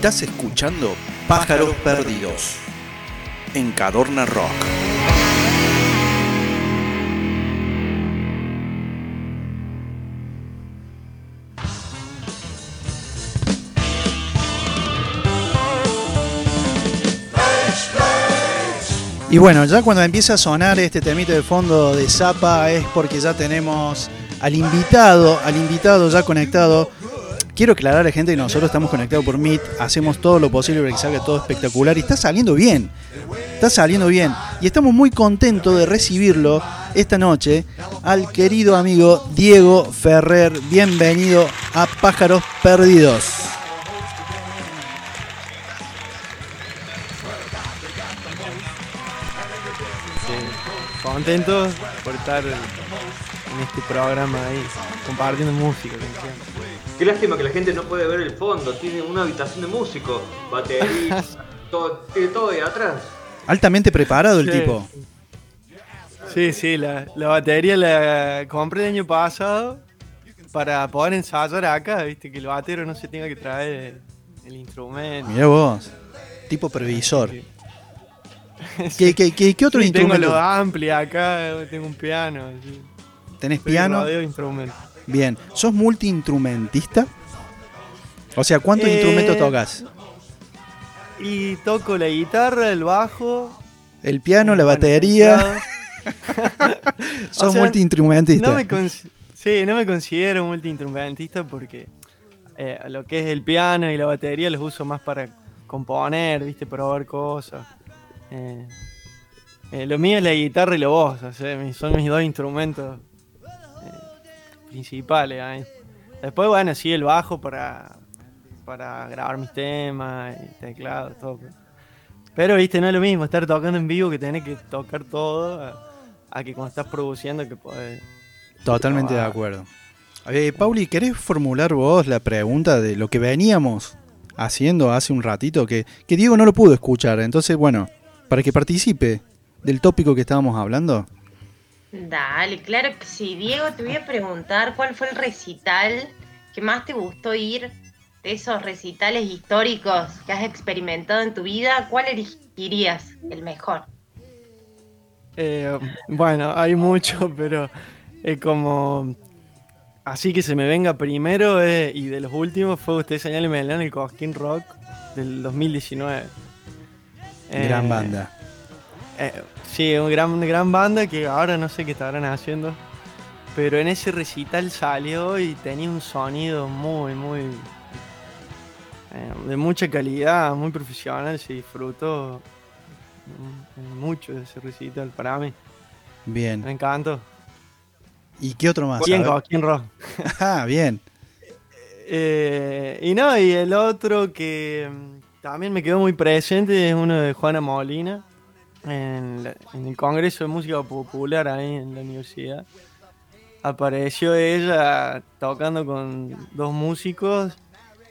Estás escuchando Pájaros Perdidos en Cadorna Rock. Y bueno, ya cuando empieza a sonar este temito de fondo de Zapa es porque ya tenemos al invitado, al invitado ya conectado. Quiero aclarar a la gente que nosotros estamos conectados por Meet, hacemos todo lo posible para que salga todo espectacular y está saliendo bien. Está saliendo bien. Y estamos muy contentos de recibirlo esta noche al querido amigo Diego Ferrer. Bienvenido a Pájaros Perdidos. contentos por estar en este programa ahí, compartiendo música. Qué lástima que la gente no puede ver el fondo, tiene una habitación de músico, batería, todo, tiene todo ahí atrás. Altamente preparado el tipo. Sí, sí, la, la, batería la compré el año pasado para poder ensayar acá, viste, que el batero no se tenga que traer el, instrumento. Mira vos, tipo previsor. ¿Qué, qué, qué, qué otro sí, instrumento? Tengo lo amplia acá, tengo un piano. Sí. ¿Tenés piano? instrumento. Bien. ¿Sos multiinstrumentista? O sea, ¿cuántos Eh, instrumentos tocas? Y toco la guitarra, el bajo. El piano, la batería. Sos O sea, multiinstrumentista. No me cons- sí, no me considero multiinstrumentista porque eh, lo que es el piano y la batería los uso más para componer, viste, probar cosas. Eh, eh, lo mío es la guitarra y la voz, o sea, mis- son mis dos instrumentos principales. ahí. Después, bueno, sí, el bajo para, para grabar mis temas, y teclado, todo. pero- viste, no es lo mismo estar tocando en vivo que tener que tocar todo a, a que cuando estás produciendo que podés Totalmente de acuerdo. Eh, Pauli, ¿querés formular vos la pregunta de lo que veníamos haciendo hace un ratito? Que, que Diego no lo pudo escuchar. Entonces, bueno, para que participe del tópico que estábamos hablando. Dale, claro que sí. Diego, te voy a preguntar cuál fue el recital que más te gustó ir de esos recitales históricos que has experimentado en tu vida. ¿Cuál elegirías el mejor? Eh, bueno, hay mucho, pero es como. Así que se me venga primero, eh, y de los últimos fue Usted Señáleme en el Cosquín Rock del 2019. Eh, Gran banda. Eh, sí, una gran, gran banda que ahora no sé qué estarán haciendo. Pero en ese recital salió y tenía un sonido muy, muy. eh, de mucha calidad, muy profesional. Se disfrutó mm, mucho de ese recital para mí. Me Bien. encantó. ¿Y qué otro más? Bien, ver. Cosquín Rock. Ah, bien. Eh, y no, y el otro que mm, también me quedó muy presente es uno de Juana Molina en, la- en el Congreso de Música Popular ahí en la universidad. Apareció ella tocando con dos músicos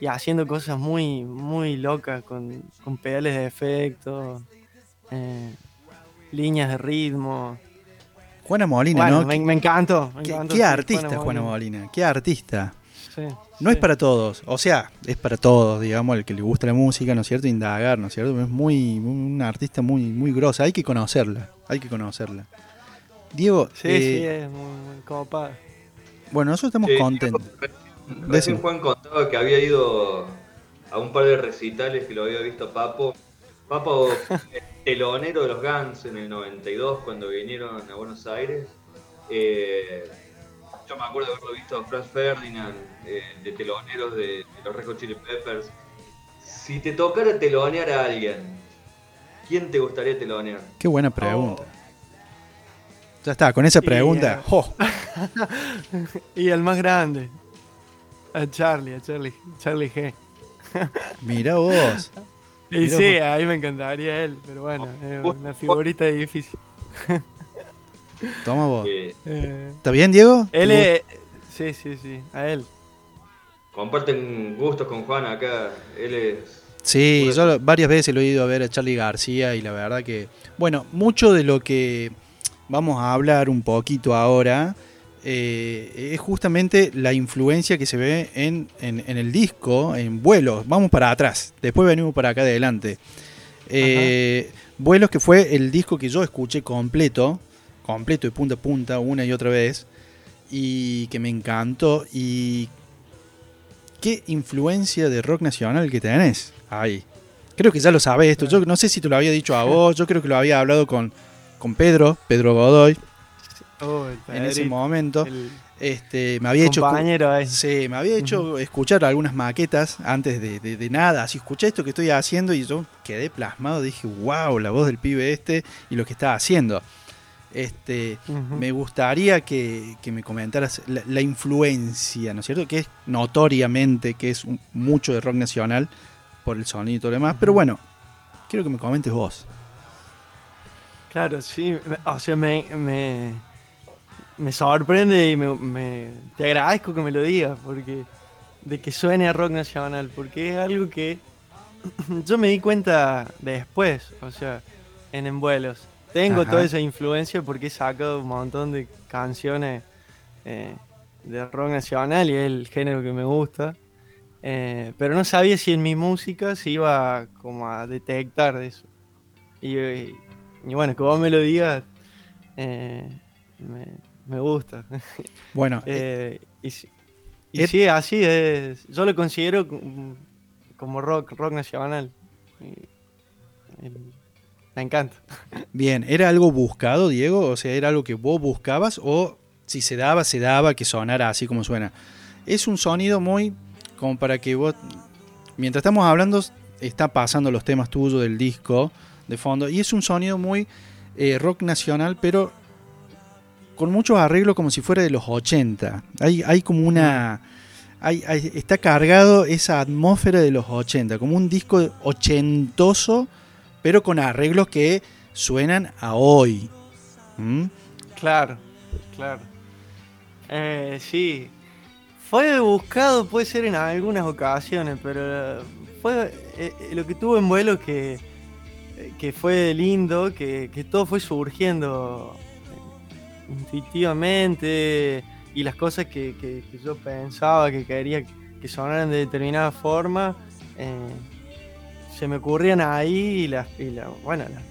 y haciendo cosas muy, muy locas con, con pedales de efecto, eh, líneas de ritmo. Juana Molina, Bueno, ¿no? me, me encantó. me ¿Qué, encantó, qué sí, artista Juana Molina? ¿Qué artista? Sí, No sí. es para todos, o sea, es para todos, digamos, el que le gusta la música, ¿no es cierto? Indagar, ¿no es cierto? Es muy, muy- una artista muy, muy grosa, hay que conocerla, hay que conocerla. Diego, Sí, eh, sí, es muy, muy copada. bueno, nosotros estamos Sí, contentos. Recién. Juan contaba que había ido a un par de recitales que lo había visto Papo. Papo, telonero de los Guns en el 92 cuando vinieron a Buenos Aires. Eh, yo me acuerdo de haberlo visto a Franz Ferdinand, eh, de teloneros de, de los Red Hot Chili Peppers. Si te tocara telonear a alguien, ¿quién te gustaría telonear? Qué buena pregunta. Ya está, con esa Y, pregunta. eh, ¡jo! Y el más grande. A Charlie, a Charlie, Charlie G. Mira vos. Y Mirá sí, vos. ahí me encantaría él, pero bueno, es vos- una figurita difícil. Toma vos. Eh, Eh, ¿Está bien, Diego? él ¿Te es. Sí, sí, sí, a él. comparten gustos con Juan acá. Él es Sí, yo lo- varias veces lo he ido a ver a Charlie García y la verdad que, bueno, mucho de lo que vamos a hablar un poquito ahora eh, es justamente la influencia que se ve en, en- en el disco, en vuelos. Vamos para atrás, después venimos para acá adelante. Eh, vuelos que fue el disco que yo escuché completo, completo de punta a punta, una y otra vez, y que me encantó. Y qué influencia de rock nacional que tenés ahí. Creo que ya lo sabés esto. Yo no sé si te lo había dicho a vos, yo creo que lo había hablado con, con Pedro, Pedro Godoy, Oh, en ese momento. el Este, me había hecho. Sí, me había hecho escuchar algunas maquetas antes de, de- de nada. Así escuché esto que estoy haciendo y yo quedé plasmado. Dije, wow, la voz del pibe este y lo que está haciendo. Este, me gustaría que, que me comentaras la, la influencia, ¿no es cierto? Que es notoriamente que es un- mucho de rock nacional por el sonido y todo lo demás. Pero bueno, quiero que me comentes vos. Claro, sí. O sea, me, me, me sorprende y me, me- te agradezco que me lo digas, porque de que suene a rock nacional, porque es algo que yo me di cuenta después, o sea, en envuelos. Tengo Ajá. toda esa influencia porque he sacado un montón de canciones eh, de rock nacional y es el género que me gusta. Eh, pero no sabía si en mi música se iba como a detectar de eso. Y, y- y bueno, que vos me lo digas, eh, me, me gusta. Bueno, Eh, y si- y sí, así es. Yo lo considero como- como rock, rock nacional. Me encanta. Bien, ¿era algo buscado, Diego? O sea, ¿era algo que vos buscabas o si se daba, se daba que sonara así como suena? Es un sonido muy como para que vos, mientras estamos hablando, está pasando los temas tuyos del disco de fondo y es un sonido muy eh, rock nacional, pero con muchos arreglos como si fuera de los 80. Hay, hay como una... hay- está cargado esa atmósfera de los 80, como un disco ochentoso, pero con arreglos que suenan a hoy. ¿Mm? Claro, claro. Eh, sí. Fue buscado, puede ser en algunas ocasiones, pero fue eh, lo que tuvo en vuelo que, que fue lindo, que, que todo fue surgiendo intuitivamente y las cosas que, que- que yo pensaba que quería que sonaran de determinada forma eh, se me ocurrían ahí y las, y la- bueno, las,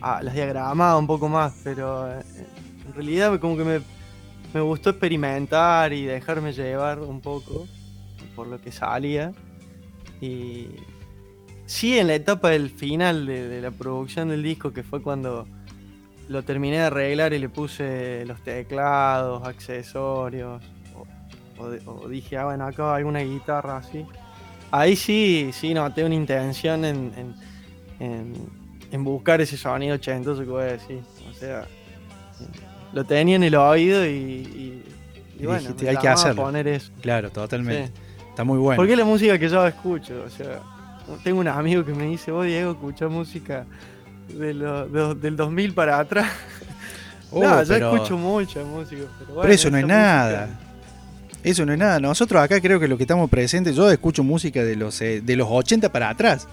ah, las diagramaba un poco más, pero eh, en realidad como que me, me gustó experimentar y dejarme llevar un poco por lo que salía. Y sí, en la etapa del final de, la producción del disco, que fue cuando lo terminé de arreglar y le puse los teclados, accesorios, o, o dije, ah, bueno, acá va alguna guitarra así. Ahí sí, sí noté una intención en, en, en- en buscar ese sonido ochentoso que voy a decir. O sea, lo tenía en el oído y, y, y Y bueno, dijiste, "Hay que hacerlo". poner eso. Claro, totalmente. Sí. Está muy bueno. Porque es la música que yo escucho. O sea, tengo un amigo que me dice, vos Diego, escuchás música de lo- de- del 2000 para atrás. Oh, no, yo pero- escucho mucha música. Pero, bueno, Pero eso no es nada. Eso no es nada. Nosotros acá creo que lo que estamos presentes, yo escucho música de los, eh, de los 80 para atrás.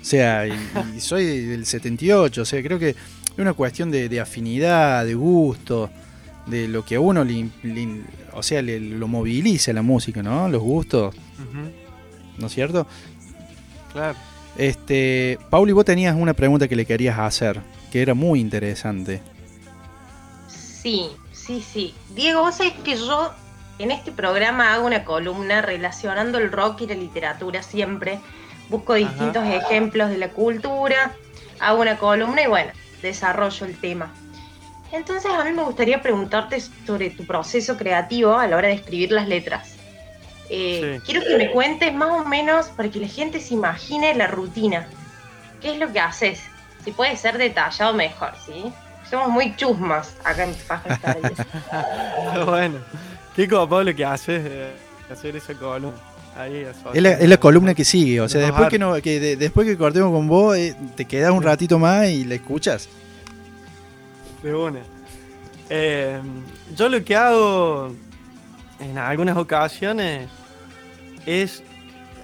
O sea, y, y soy del 78. O sea, creo que es una cuestión de, de afinidad, de gusto, de lo que a uno le, le- o sea, le- lo moviliza la música, ¿no? Los gustos, ¿no es cierto? claro. Este, Pauli, vos tenías una pregunta que le querías hacer, que era muy interesante. Sí, sí, sí. Diego, vos sabés que yo en este programa hago una columna relacionando el rock y la literatura siempre. Busco distintos ejemplos de la cultura, hago una columna y bueno, desarrollo el tema. Entonces a mí me gustaría preguntarte sobre tu proceso creativo a la hora de escribir las letras. Eh, Sí. Quiero que me cuentes más o menos para que la gente se imagine la rutina. ¿Qué es lo que haces? Si puede ser detallado mejor, ¿sí? Somos muy chusmas acá en. Pero bueno, qué copado lo que haces eh, hacer esa columna. Ahí, Es la, es la columna que sigue, o sea, después que, no, que de- después que cortemos con vos, eh, te quedas un ratito más y la escuchas. De una. Eh, yo lo que hago en algunas ocasiones es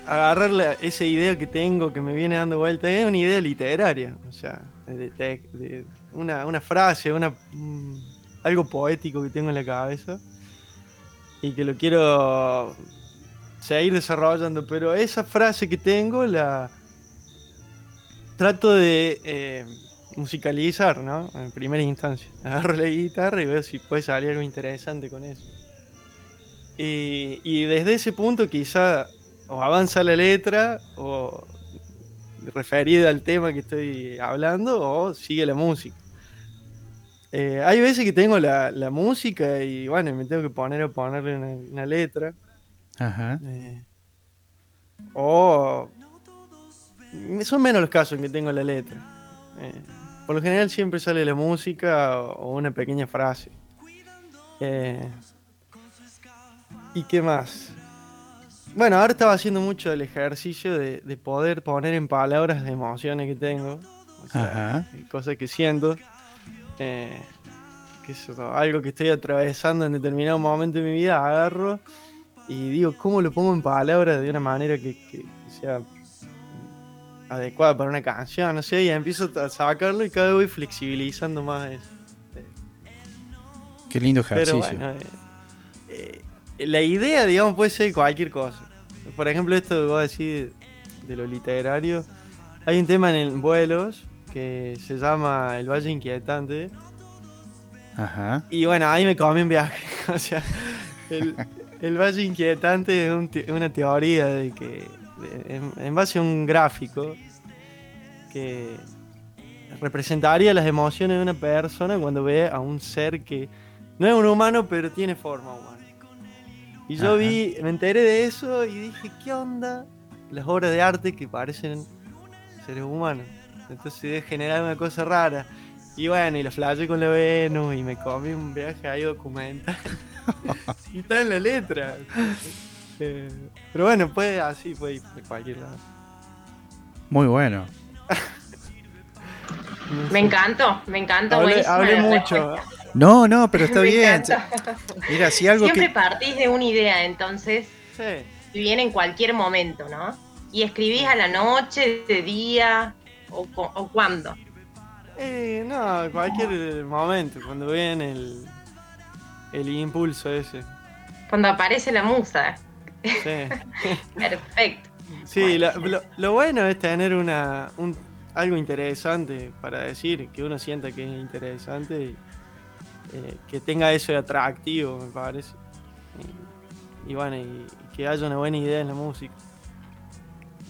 agarrar la- esa idea que tengo que me viene dando vuelta. Es una idea literaria. O sea, de- de- de- una, una frase, una, mm, algo poético que tengo en la cabeza. Y que lo quiero seguir desarrollando, pero esa frase que tengo la trato de eh, musicalizar, ¿no? En primera instancia. Agarro la guitarra y veo si puede salir algo interesante con eso. Y, y desde ese punto quizá o avanza la letra o referida al tema que estoy hablando o sigue la música. Eh, hay veces que tengo la, la, música y bueno, me tengo que poner a ponerle una, una letra. Ajá. Eh, o son menos los casos en que tengo la letra. Eh, por lo general siempre sale la música o, o una pequeña frase. ¿Y qué más? Bueno, ahora estaba haciendo mucho el ejercicio de, de poder poner en palabras las emociones que tengo. O sea, Ajá. cosas que siento. Eh, qué sé yo, algo que estoy atravesando en determinado momento de mi vida, agarro y digo, ¿cómo lo pongo en palabras de una manera que, que sea adecuada para una canción? No sé, y empiezo a sacarlo y cada vez voy flexibilizando más eso. Qué lindo Pero ejercicio. bueno, eh, eh, la idea, digamos, puede ser cualquier cosa. Por ejemplo, esto que voy a decir de lo literario. Hay un tema en el vuelos que se llama El Valle Inquietante. Ajá. Y bueno, ahí me comí un viaje. o sea, el, el Valle Inquietante es un te- una teoría de que, de- en, en base a un gráfico, que representaría las emociones de una persona cuando ve a un ser que no es un humano, pero tiene forma humana. Y yo Ajá. vi, me enteré de eso y dije, ¿qué onda? Las obras de arte que parecen seres humanos. Entonces debe generar una cosa rara. Y bueno, y lo flashé con la Venus y me comí un viaje ahí documental. y está en la letra. Eh, pero bueno, puede así, puede ir de cualquier lado. Muy bueno. No. Me encantó, me encantó. Hablé, mucho. respuesta. No, no, pero está Me bien. encanta. Mira, si algo Siempre que. partís de una idea, entonces, Sí. y viene en cualquier momento, ¿no? Y escribís a la noche, de día, o, o cuándo. Eh, no, cualquier momento, cuando viene el, el impulso ese. Cuando aparece la musa. Sí. Perfecto. Sí, lo, lo- lo bueno es tener una, un, algo interesante para decir, que uno sienta que es interesante y eh, que tenga eso de atractivo, me parece. Y, y bueno, y, y que haya una buena idea en la música.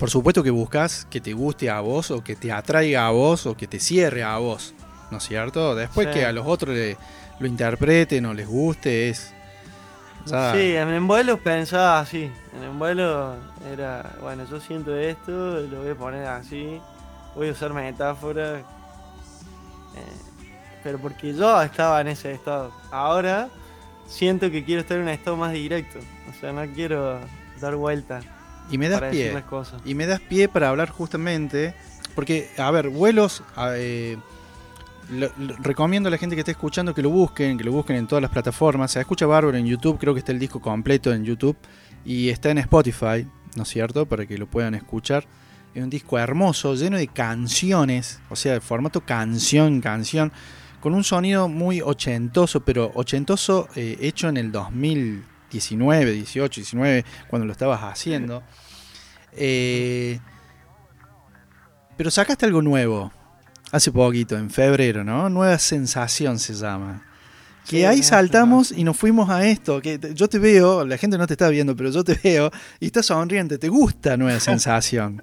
Por supuesto que buscas que te guste a vos o que te atraiga a vos o que te cierre a vos, ¿no es cierto? Después Sí. que a los otros le- lo interpreten o les guste es... Sí, en envuelos pensaba así. En envuelo era, bueno, yo siento esto, lo voy a poner así, voy a usar metáforas. eh, pero porque yo estaba en ese estado. Ahora siento que quiero estar en un estado más directo. O sea, no quiero dar vueltas Y me das para decir pie. las cosas. Y me das pie para hablar justamente, porque, a ver, vuelos, eh, lo- lo- recomiendo a la gente que esté escuchando que lo busquen, que lo busquen en todas las plataformas. Se escucha bárbaro en YouTube, creo que está el disco completo en YouTube y está en Spotify, ¿no es cierto? Para que lo puedan escuchar. Es un disco hermoso, lleno de canciones, o sea, de formato canción, canción, con un sonido muy ochentoso, pero ochentoso eh, hecho en el 2019, 18, 19, cuando lo estabas haciendo. Eh, pero sacaste algo nuevo hace poquito, en febrero, ¿no? Nueva sensación se llama. Que Sí, ahí saltamos y nos fuimos a esto. Que yo te veo, la gente no te está viendo, pero yo te veo y estás sonriente. ¿Te gusta Nueva Sensación?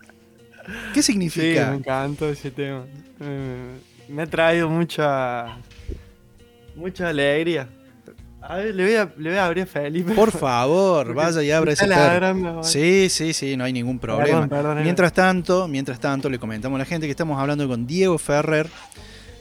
¿Qué Sí, significa? me encantó ese tema. Eh, me ha traído mucha mucha alegría. A ver, le voy a, le voy a abrir a Felipe. Por favor, vaya y abra ese perro. Sí, sí, sí, no hay ningún problema. Perdón, perdón, Mientras tanto, mientras tanto, le comentamos a la gente que estamos hablando con Diego Ferrer,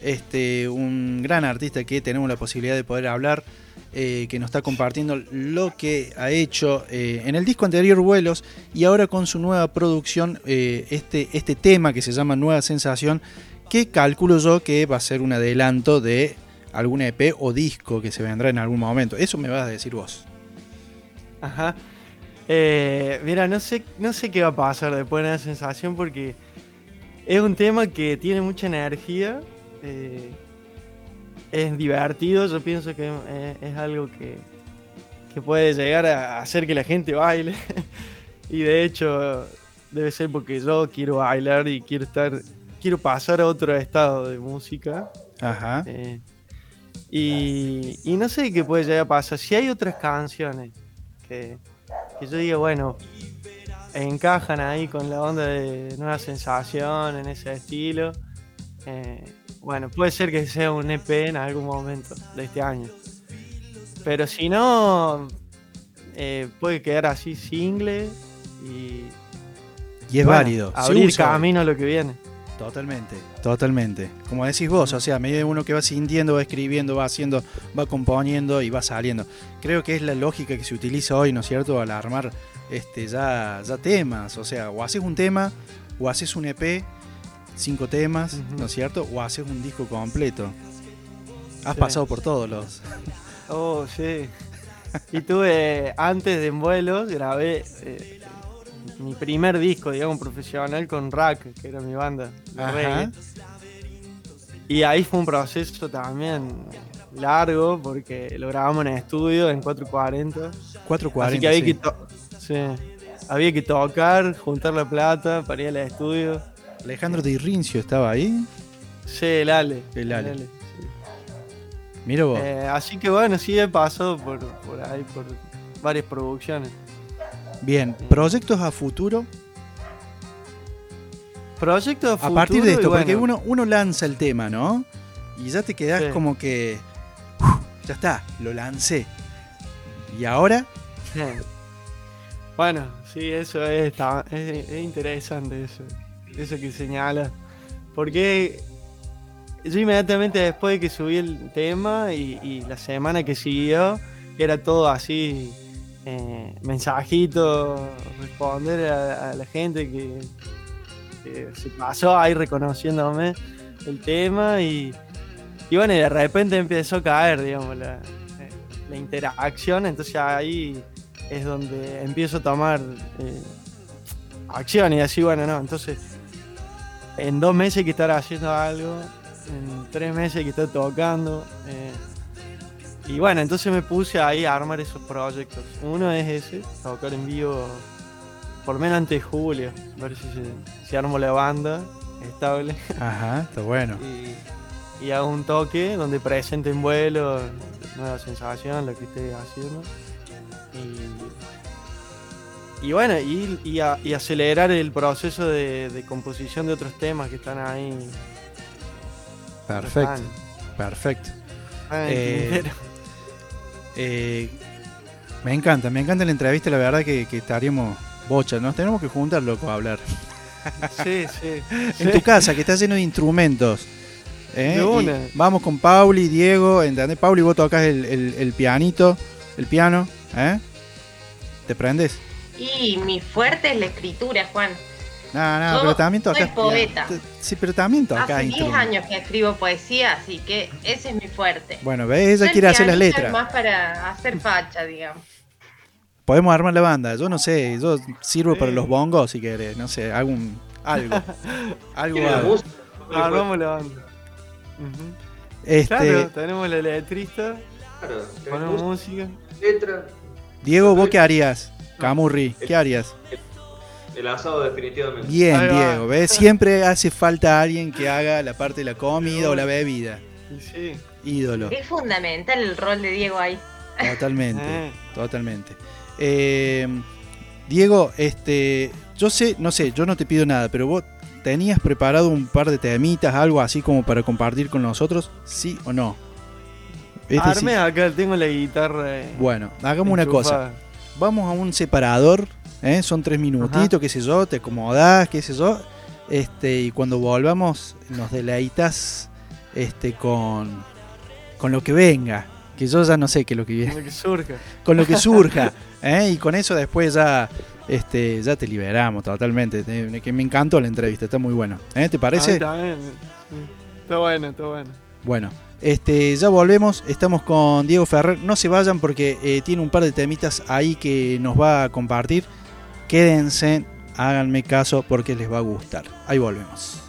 este, un gran artista que tenemos la posibilidad de poder hablar, eh, que nos está compartiendo lo que ha hecho eh, en el disco anterior Vuelos y ahora con su nueva producción, eh, este, este tema que se llama Nueva Sensación, que calculo yo que va a ser un adelanto de algún EP o disco que se vendrá en algún momento. Eso me vas a decir vos. Ajá. Eh, mira, no sé, no sé qué va a pasar después de la sensación porque es un tema que tiene mucha energía. eh, es divertido, yo pienso que es, es algo que, que puede llegar a hacer que la gente baile. y de hecho, debe ser porque yo quiero bailar y quiero estar, quiero pasar a otro estado de música. Ajá. Eh, y, y no sé qué puede llegar a pasar. Si hay otras canciones que, que yo diga, bueno, encajan ahí con la onda de Nueva Sensación, en ese estilo. eh, bueno, puede ser que sea un EP en algún momento de este año. Pero si no, eh, puede quedar así single y Y es bueno, válido. abrir camino a lo que viene. Totalmente, totalmente. Como decís vos, o sea, a medida uno que va sintiendo, va escribiendo, va haciendo, va componiendo y va saliendo. Creo que es la lógica que se utiliza hoy, ¿no es cierto?, al armar este, ya, ya temas. O sea, o haces un tema, o haces un EP, cinco temas. ¿no es cierto? O haces un disco completo. Has Sí. pasado por todos los. Oh, sí. Y tuve, antes de En Vuelos, grabé eh, mi primer disco, digamos, profesional con Rack, que era mi banda. de reggae. Y ahí fue un proceso también largo, porque lo grabamos en estudio en 440. 440. Así que había, sí. que sí. había que tocar, juntar la plata para ir al estudio. Alejandro Rincio estaba ahí. Sí, el Ale. El Ale. sí. Mira vos. Eh, así que bueno, sí he pasado por, por ahí, por varias producciones. Bien, proyectos a futuro. Proyecto A partir de esto, futuro porque uno, uno lanza el tema, ¿no? Y ya te quedás Sí. como que. "Uf, ya está, lo lancé. Y ahora, sí. Bueno, sí, eso es, está- es, es interesante eso, eso que señala. Porque yo inmediatamente después de que subí el tema y, y la semana que siguió, era todo así, eh, mensajitos, responder a, la gente que, se pasó ahí reconociéndome el tema y, y bueno, y de repente empezó a caer, digamos, la, eh, la interacción, entonces ahí es donde empiezo a tomar eh, acción y así, bueno, no, entonces en dos meses que estar haciendo algo, en tres meses que estar tocando. eh, y bueno, entonces me puse ahí a armar esos proyectos. Uno es ese, tocar en vivo por lo menos antes de julio, ver si, se, si armo la banda estable ajá, está bueno. y, y hago un toque donde presente en vuelo nueva sensación, lo que esté haciendo. Y, y bueno, y, y a- y acelerar el proceso de, de composición de otros temas que están ahí. Perfecto, perfecto. Eh. Eh, me encanta, me encanta la entrevista, la verdad que, que estaríamos bocha, nos tenemos que juntar, loco, a hablar. Sí, sí. En tu casa, que está lleno de instrumentos. ¿eh? De Y una. vamos con Pauli, Diego, ¿entendés? Pauli, vos tocas el, el- el pianito, el piano, ¿eh? ¿Te prendes? Y mi fuerte es la escritura, Juan. No, no, Yo pero también soy tocas. poeta. Sí, pero también tocas Hace 10 instrumentos. años que escribo poesía, así que ese es mi fuerte. Bueno, ¿ves? Ella el quiere hacer las letras. más para hacer facha, digamos. Podemos armar la banda. Yo no sé, yo sirvo para los bongos si querés, no sé, algún algo. algo, algo. Armamos la banda. Este, Claro, tenemos la letrista, Claro, ponemos música, música. letra, Diego, ¿vos qué harías? Camurri, ¿qué harías? El asado definitivamente. Bien, Ahí va. Diego, ¿ves? Siempre hace falta alguien que haga la parte de la comida o la bebida. Sí. Ídolo, Es fundamental el rol de Diego ahí. totalmente, Eh. totalmente. Eh, Diego, este, yo sé, no sé, yo no te pido nada, pero vos tenías preparado un par de temitas, algo así como para compartir con nosotros, ¿sí o no? Es decir, Arme acá, tengo la guitarra. eh, bueno, hagamos una cosa. Vamos a un separador, ¿eh? son tres minutitos, qué sé yo, te acomodás, qué sé yo, este, y cuando volvamos nos deleitas este, con, con lo que venga, que yo ya no sé qué es lo que viene, Lo que surja. con lo que surja, ¿eh? y con eso después ya, este, ya te liberamos totalmente, que me encantó la entrevista, está muy bueno, ¿eh? ¿te Ah, parece? también, sí. Está bueno, está bueno. Bueno, este, ya volvemos. Estamos con Diego Ferrer. No se vayan porque eh, tiene un par de temitas ahí que nos va a compartir. Quédense, háganme caso porque les va a gustar. Ahí volvemos.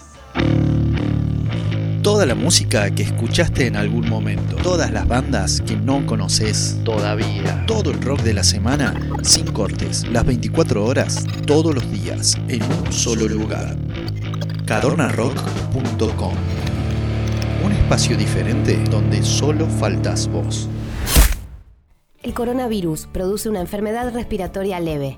Toda la música que escuchaste en algún momento. Todas las bandas que no conoces todavía. Todo el rock de la semana sin cortes. Las 24 horas, todos los días, en un solo lugar. Cadornarock.com Un espacio diferente donde solo faltas vos. El coronavirus produce una enfermedad respiratoria leve,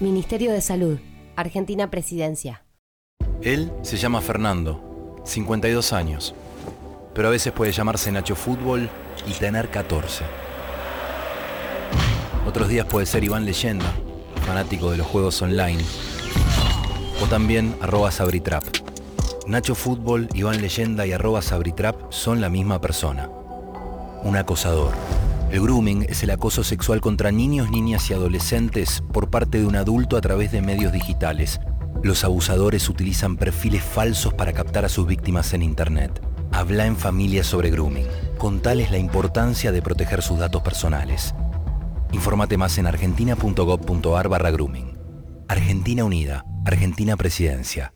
Ministerio de Salud, Argentina Presidencia. Él se llama Fernando, 52 años, pero a veces puede llamarse Nacho Fútbol y tener 14. Otros días puede ser Iván Leyenda, fanático de los juegos online, o también arroba Sabritrap. Nacho Fútbol, Iván Leyenda y arroba Sabritrap son la misma persona. Un acosador. El grooming es el acoso sexual contra niños, niñas y adolescentes por parte de un adulto a través de medios digitales. Los abusadores utilizan perfiles falsos para captar a sus víctimas en Internet. Habla en familia sobre grooming. Contales la importancia de proteger sus datos personales. Infórmate más en argentina.gov.ar barra grooming. Argentina Unida, Argentina Presidencia.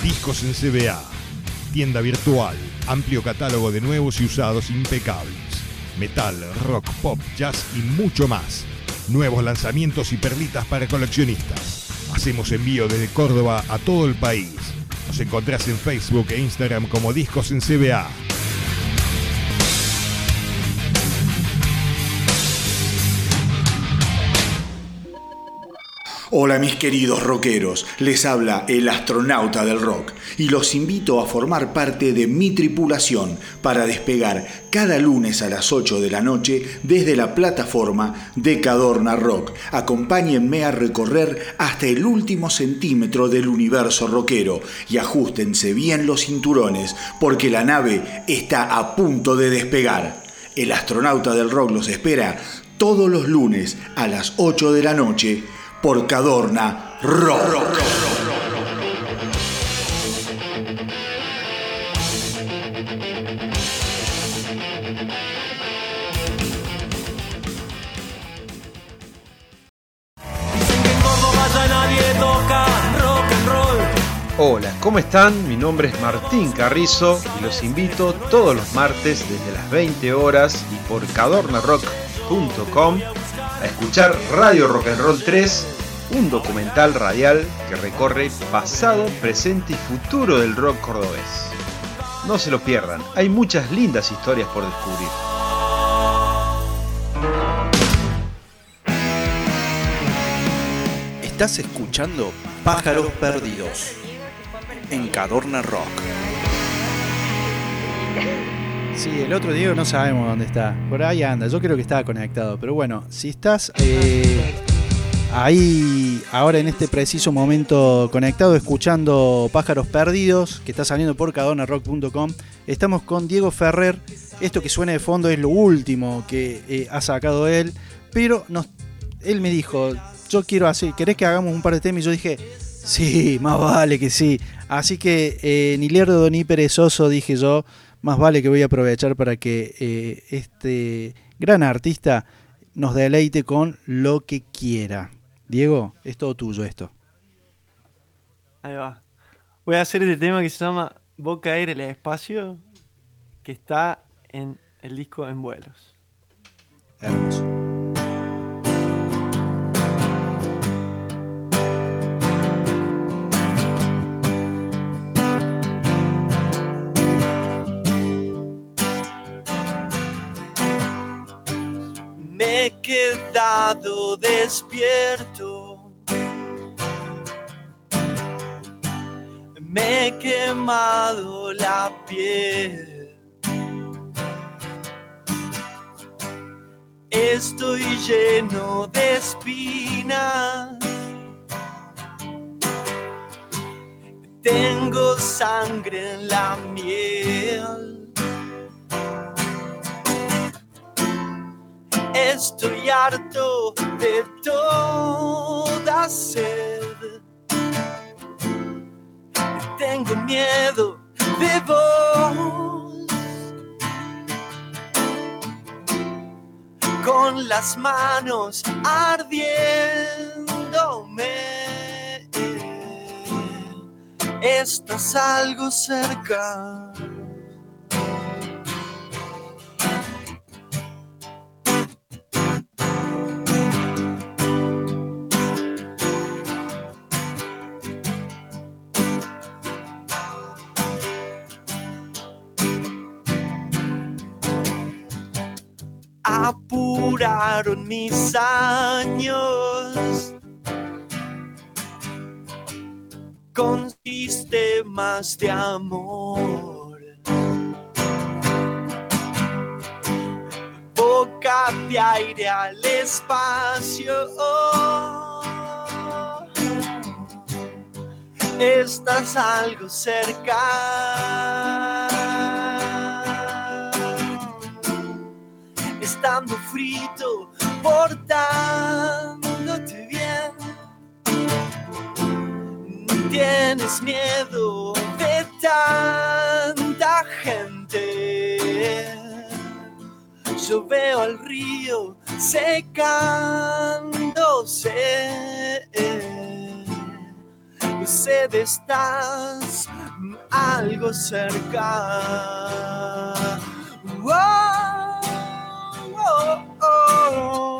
Discos en CBA. Tienda virtual. Amplio catálogo de nuevos y usados impecables. Metal, rock, pop, jazz y mucho más. Nuevos lanzamientos y perlitas para coleccionistas. Hacemos envío desde Córdoba a todo el país. Nos encontrás en Facebook e Instagram como Discos en CBA. Hola mis queridos rockeros, les habla el astronauta del rock y los invito a formar parte de mi tripulación para despegar cada lunes a las 8 de la noche desde la plataforma de Cadorna Rock. Acompáñenme a recorrer hasta el último centímetro del universo rockero y ajustense bien los cinturones porque la nave está a punto de despegar. El astronauta del rock los espera todos los lunes a las 8 de la noche por Cadorna Rock. Hola, ¿cómo están? Mi nombre es Martín Carrizo y los invito todos los martes desde las 20 horas y por cadornarock.com a escuchar Radio Rock and Roll 3, un documental radial que recorre pasado, presente y futuro del rock cordobés. No se lo pierdan, hay muchas lindas historias por descubrir. Estás escuchando Pájaros Perdidos en Cadorna Rock. Sí, el otro Diego no sabemos dónde está. Por ahí anda, yo creo que estaba conectado. Pero bueno, si estás eh, ahí ahora en este preciso momento conectado, escuchando Pájaros Perdidos, que está saliendo por cadornarock.com, estamos con Diego Ferrer. Esto que suena de fondo es lo último que eh, ha sacado él. Pero nos, él me dijo, yo quiero hacer, ¿querés que hagamos un par de temas? Y yo dije, sí, más vale que sí. Así que eh, ni lerdo ni perezoso, dije yo, más vale que voy a aprovechar para que eh, este gran artista nos deleite con lo que quiera. Diego, es todo tuyo esto. Ahí va. Voy a hacer este tema que se llama Boca Aire el Espacio, que está en el disco En Vuelos. Hermoso. He quedado despierto. Me he quemado la piel. Estoy lleno de espinas. tengo sangre en la miel. Estoy harto de toda sed. Tengo miedo de vos. Con las manos ardiéndome. Estás algo cerca. Apuraron mis años con sistemas de amor. Boca de aire al espacio. Estás algo cerca. Estando frito, portándote bien tienes miedo de tanta gente. Yo veo al río secándose. Usted estás algo cerca. Oh, oh.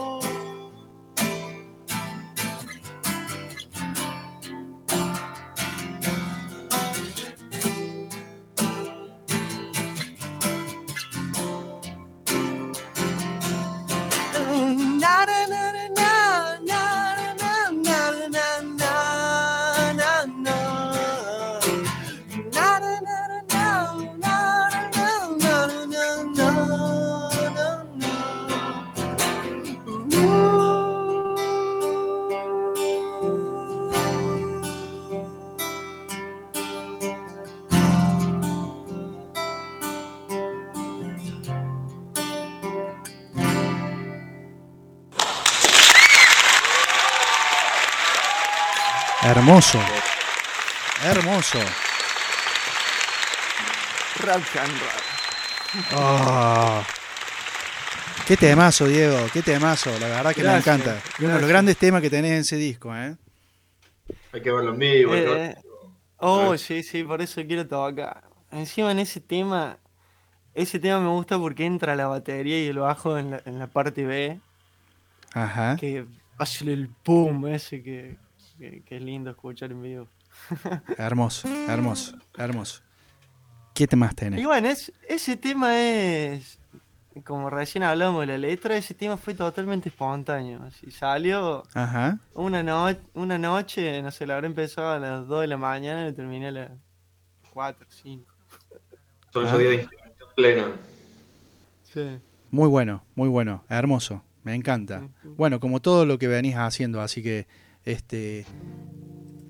Hermoso. Hermoso. Rock and roll. Ah. Qué temazo, Diego, qué temazo. La verdad que Gracias, me encanta. Y uno de los grandes temas que tenés en ese disco, ¿eh? Hay que verlo en vivo. Eh, verlo. oh, Ah. sí, sí, por eso quiero tocar. Encima en ese tema, ese tema me gusta porque entra la batería y el bajo en la, en la parte B, Ajá. que hace el pum ese que, es lindo escuchar en vivo. Hermoso, hermoso, hermoso. ¿Qué temas Y tenés? bueno, es, ese tema es, como recién hablamos de la letra, ese tema fue totalmente espontáneo. Así salió Ajá. una, no- una noche, no sé, la habrá empezado a las 2 de la mañana y terminé a las 4, 5. Son esos días de plena. Sí. Muy bueno, muy bueno, hermoso, me encanta. Bueno, como todo lo que venís haciendo, así que, este,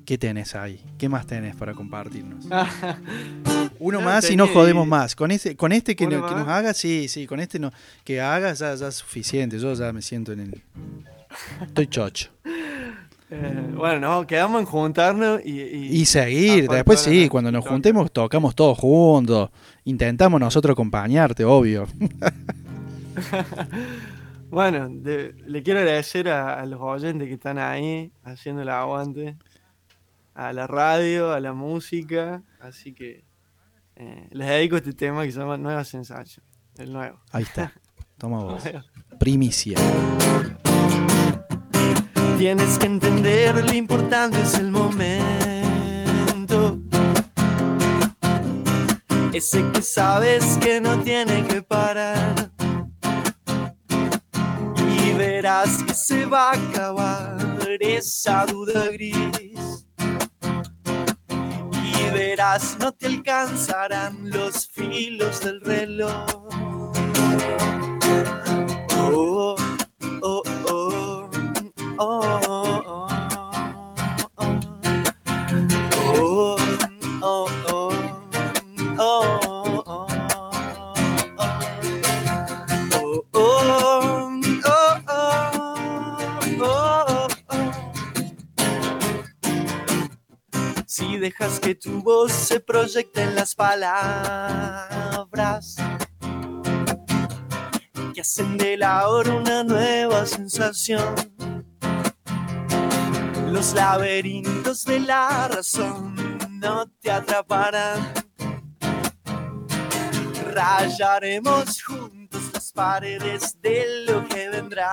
¿qué tenés ahí? ¿Qué más tenés para compartirnos? Uno No, más y no jodemos más. Con este, con este que, nos haga, sí, sí, con este no, que haga ya, ya es suficiente. Yo ya me siento en el. Estoy chocho. Eh, bueno, no, quedamos en juntarnos y... Y seguir, después sí, cuando nos juntemos tocamos todos juntos. Intentamos nosotros acompañarte, obvio. Bueno, de- le quiero agradecer a, a los oyentes que están ahí haciendo el aguante, a la radio, a la música, así que eh, les dedico este tema que se llama Nueva Sensación, el nuevo. Ahí está. Toma vos. Primicia. Tienes que entender lo importante es el momento. Ese que sabes que no tiene que parar. Verás que se va a acabar esa duda gris. Y verás, no te alcanzarán los filos del reloj. Oh, oh, oh, oh, Dejas que tu voz se proyecte en las palabras que hacen de la hora una nueva sensación. Los laberintos de la razón no te atraparán. Rayaremos juntos las paredes de lo que vendrá.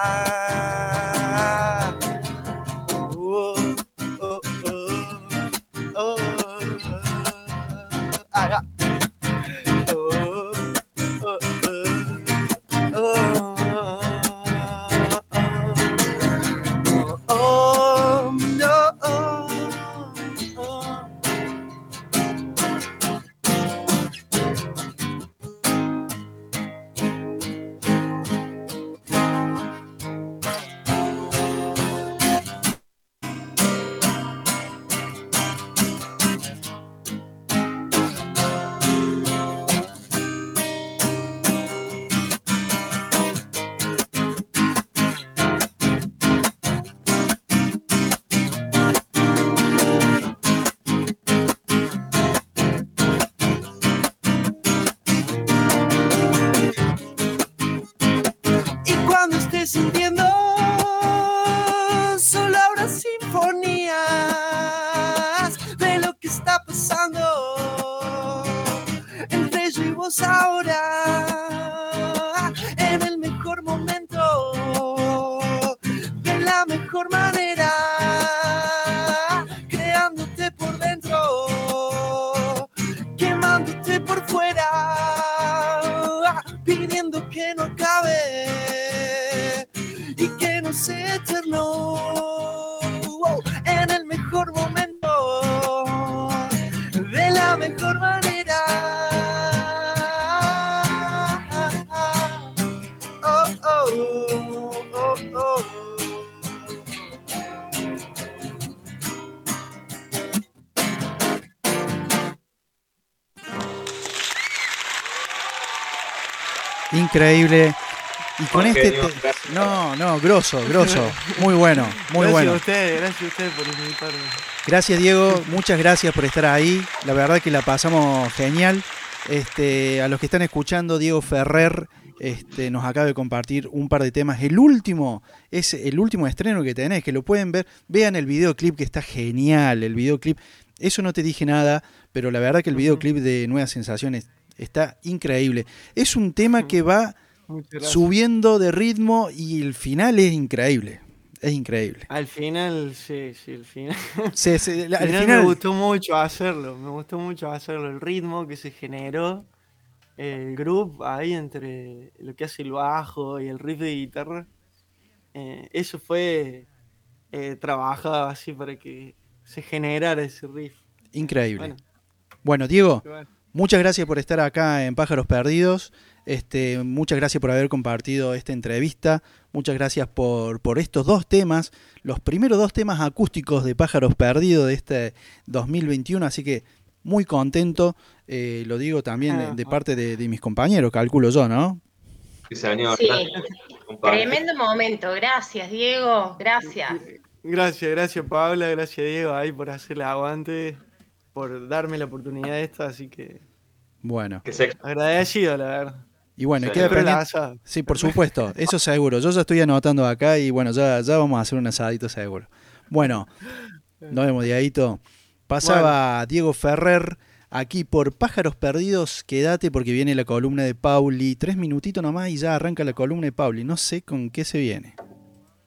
Increíble. Y con este. te- gracias. No, no, grosso, grosso. Muy bueno, muy gracias bueno. a ustedes, gracias a ustedes por invitarme. Gracias Diego, muchas gracias por estar ahí. La verdad que la pasamos genial. Este, a los que están escuchando, Diego Ferrer este, nos acaba de compartir un par de temas. El último es el último estreno que tenés, que lo pueden ver. Vean el videoclip que está genial. El videoclip, eso no te dije nada, pero la verdad que el videoclip de Nuevas Sensaciones está increíble. Es un tema que va subiendo de ritmo y el final es increíble. Es increíble. Al final, sí, sí, el final. Se- se- al Al final final- me gustó mucho hacerlo, me gustó mucho hacerlo, el ritmo que se generó, el groove ahí entre lo que hace el bajo y el riff de guitarra. eh, eso fue eh, trabajado así para que se generara ese riff. Increíble. Bueno, Bueno, Diego, bueno. Muchas gracias por estar acá en Pájaros Perdidos. Este, muchas gracias por haber compartido esta entrevista. Muchas gracias por, por estos dos temas, los primeros dos temas acústicos de Pájaros Perdidos de este 2021. Así que muy contento, eh, lo digo también de, de parte de, de mis compañeros, calculo yo, ¿no? Sí, señor. Sí. Tremendo momento, gracias Diego, gracias. Gracias, gracias Paula, gracias Diego ahí por hacer el aguante, por darme la oportunidad de esto, así que Bueno, Que se agradecido la verdad. y bueno, queda pendiente-. Sí, por supuesto, eso seguro. Yo ya estoy anotando acá y bueno, ya, ya vamos a hacer un asadito seguro. Bueno, nos vemos, Dieguito. Pasaba Diego Ferrer aquí por Pájaros Perdidos. Quédate porque viene la columna de Pauli. Tres minutitos nomás y ya arranca la columna de Pauli. No sé con qué se viene.